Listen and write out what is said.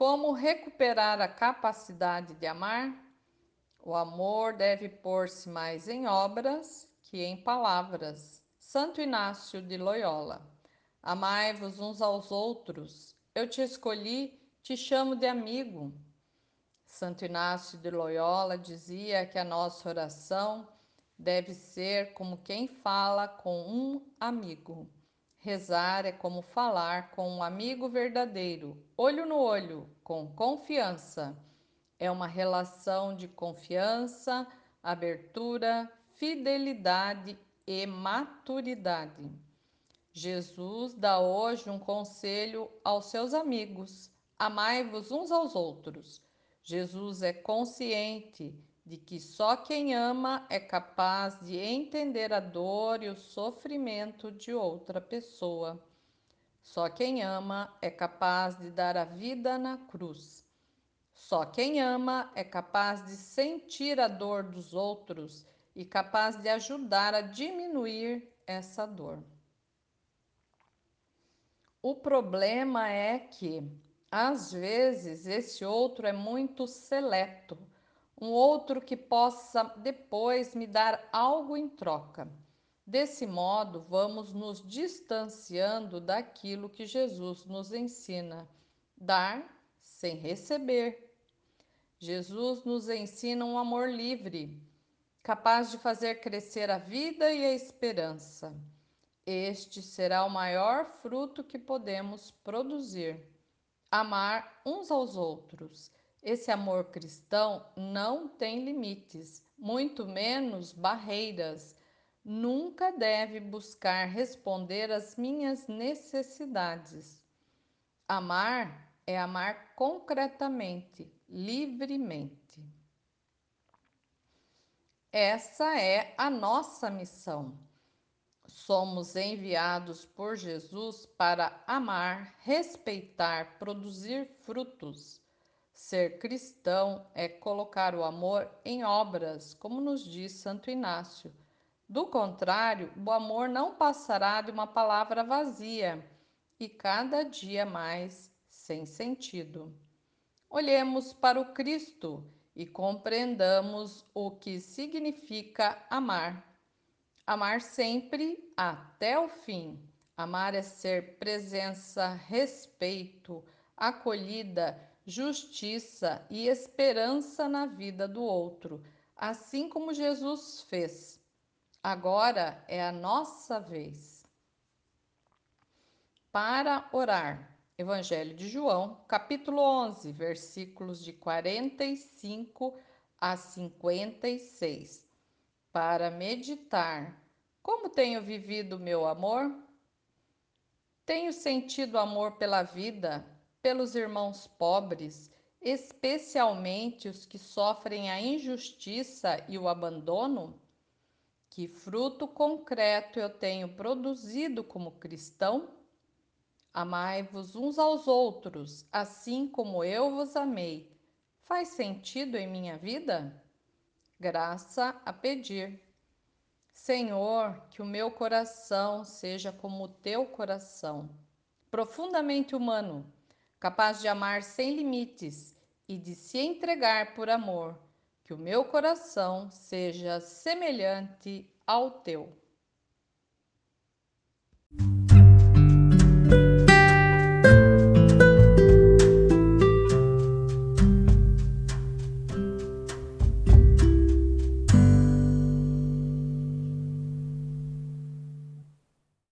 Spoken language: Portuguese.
Como recuperar a capacidade de amar? O amor deve pôr-se mais em obras que em palavras. Santo Inácio de Loyola. Amai-vos uns aos outros. Eu te escolhi, te chamo de amigo. Santo Inácio de Loyola dizia que a nossa oração deve ser como quem fala com um amigo. Rezar é como falar com um amigo verdadeiro, olho no olho, com confiança. É uma relação de confiança, abertura, fidelidade e maturidade. Jesus dá hoje um conselho aos seus amigos: amai-vos uns aos outros. Jesus é consciente de que só quem ama é capaz de entender a dor e o sofrimento de outra pessoa. Só quem ama é capaz de dar a vida na cruz. Só quem ama é capaz de sentir a dor dos outros e capaz de ajudar a diminuir essa dor. O problema é que, às vezes, esse outro é muito seleto, um outro que possa depois me dar algo em troca. Desse modo, vamos nos distanciando daquilo que Jesus nos ensina: dar sem receber. Jesus nos ensina um amor livre, capaz de fazer crescer a vida e a esperança. Este será o maior fruto que podemos produzir. Amar uns aos outros. Esse amor cristão não tem limites, muito menos barreiras nunca deve buscar responder às minhas necessidades. Amar é amar concretamente, livremente. Essa é a nossa missão. Somos enviados por Jesus para amar, respeitar, produzir frutos. Ser cristão é colocar o amor em obras, como nos diz Santo Inácio do contrário, o amor não passará de uma palavra vazia e cada dia mais sem sentido. Olhemos para o Cristo e compreendamos o que significa amar. Amar sempre até o fim. Amar é ser presença, respeito, acolhida, justiça e esperança na vida do outro, assim como Jesus fez. Agora é a nossa vez. Para orar, Evangelho de João, capítulo 11, versículos de 45 a 56. Para meditar, como tenho vivido meu amor? Tenho sentido amor pela vida, pelos irmãos pobres, especialmente os que sofrem a injustiça e o abandono? Que fruto concreto eu tenho produzido como cristão? Amai-vos uns aos outros, assim como eu vos amei. Faz sentido em minha vida? Graça a pedir. Senhor, que o meu coração seja como o teu coração, profundamente humano, capaz de amar sem limites e de se entregar por amor que o meu coração seja semelhante ao teu.